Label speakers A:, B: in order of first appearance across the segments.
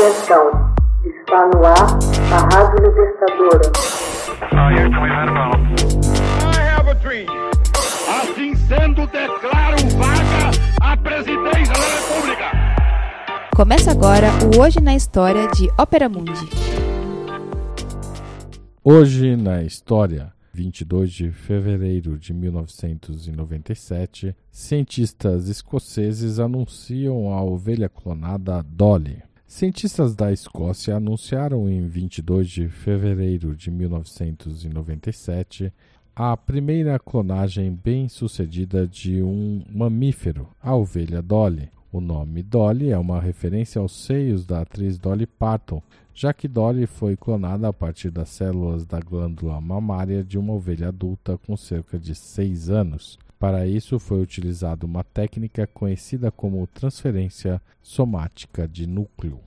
A: Atenção, está no ar a Rádio Libertadora.
B: Assim sendo, declaro vaga a presidência da República.
C: Começa agora o Hoje na História de Ópera Mundi.
D: Hoje na História. 22 de fevereiro de 1997, cientistas escoceses anunciam a ovelha clonada Dolly. Cientistas da Escócia anunciaram em 22 de fevereiro de 1997 a primeira clonagem bem-sucedida de um mamífero, a ovelha Dolly. O nome Dolly é uma referência aos seios da atriz Dolly Parton, já que Dolly foi clonada a partir das células da glândula mamária de uma ovelha adulta com cerca de 6 anos. Para isso foi utilizada uma técnica conhecida como transferência somática de núcleo.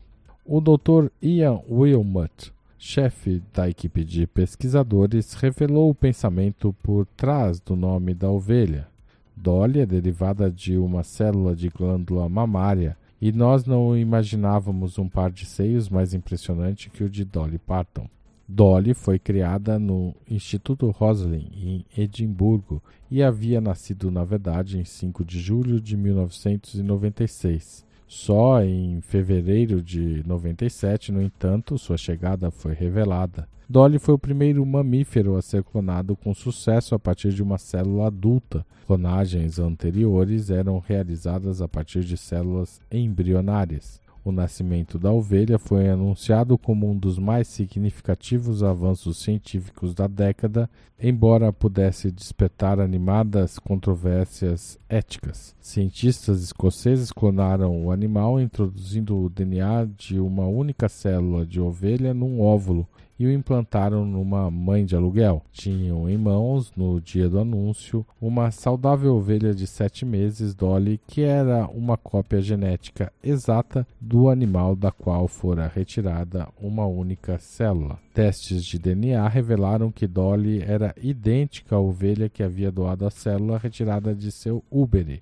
D: O Dr. Ian Wilmot, chefe da equipe de pesquisadores, revelou o pensamento por trás do nome da ovelha. Dolly é derivada de uma célula de glândula mamária e nós não imaginávamos um par de seios mais impressionante que o de Dolly Parton. Dolly foi criada no Instituto Roslin, em Edimburgo, e havia nascido, na verdade, em 5 de julho de 1996. Só em fevereiro de 97, no entanto, sua chegada foi revelada. Dolly foi o primeiro mamífero a ser clonado com sucesso a partir de uma célula adulta. Clonagens anteriores eram realizadas a partir de células embrionárias. O nascimento da ovelha foi anunciado como um dos mais significativos avanços científicos da década, embora pudesse despertar animadas controvérsias éticas. Cientistas escoceses clonaram o animal introduzindo o DNA de uma única célula de ovelha num óvulo e o implantaram numa mãe de aluguel. Tinham em mãos, no dia do anúncio, uma saudável ovelha de sete meses, Dolly, que era uma cópia genética exata do animal da qual fora retirada uma única célula. Testes de DNA revelaram que Dolly era idêntica à ovelha que havia doado a célula retirada de seu úbere,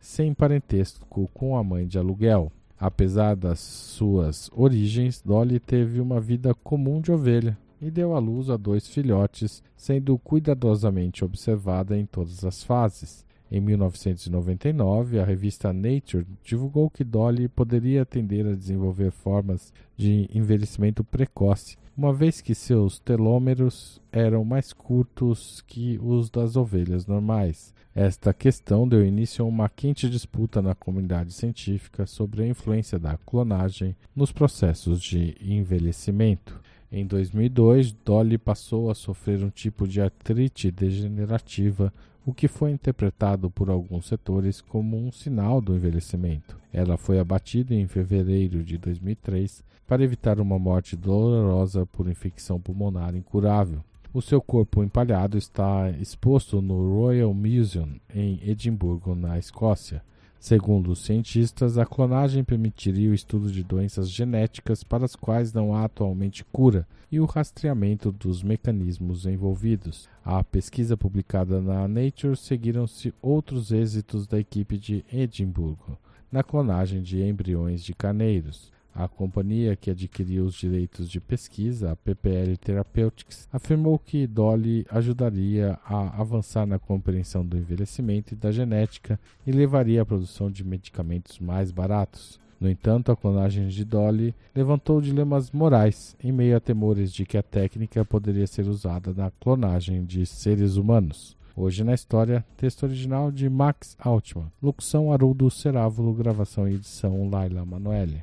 D: sem parentesco com a mãe de aluguel. Apesar das suas origens, Dolly teve uma vida comum de ovelha e deu à luz a dois filhotes, sendo cuidadosamente observada em todas as fases. Em 1999, a revista Nature divulgou que Dolly poderia tender a desenvolver formas de envelhecimento precoce, uma vez que seus telômeros eram mais curtos que os das ovelhas normais. Esta questão deu início a uma quente disputa na comunidade científica sobre a influência da clonagem nos processos de envelhecimento. Em 2002, Dolly passou a sofrer um tipo de artrite degenerativa, o que foi interpretado por alguns setores como um sinal do envelhecimento. Ela foi abatida em fevereiro de 2003 para evitar uma morte dolorosa por infecção pulmonar incurável. O seu corpo empalhado está exposto no Royal Museum em Edimburgo, na Escócia. Segundo os cientistas, a clonagem permitiria o estudo de doenças genéticas para as quais não há atualmente cura e o rastreamento dos mecanismos envolvidos. A pesquisa publicada na Nature seguiram-se outros êxitos da equipe de Edimburgo na clonagem de embriões de carneiros. A companhia que adquiriu os direitos de pesquisa, a PPL Therapeutics, afirmou que Dolly ajudaria a avançar na compreensão do envelhecimento e da genética e levaria à produção de medicamentos mais baratos. No entanto, a clonagem de Dolly levantou dilemas morais em meio a temores de que a técnica poderia ser usada na clonagem de seres humanos. Hoje na história, texto original de Max Altman, locução Haroldo Cerávulo, gravação e edição Laila Manoeli.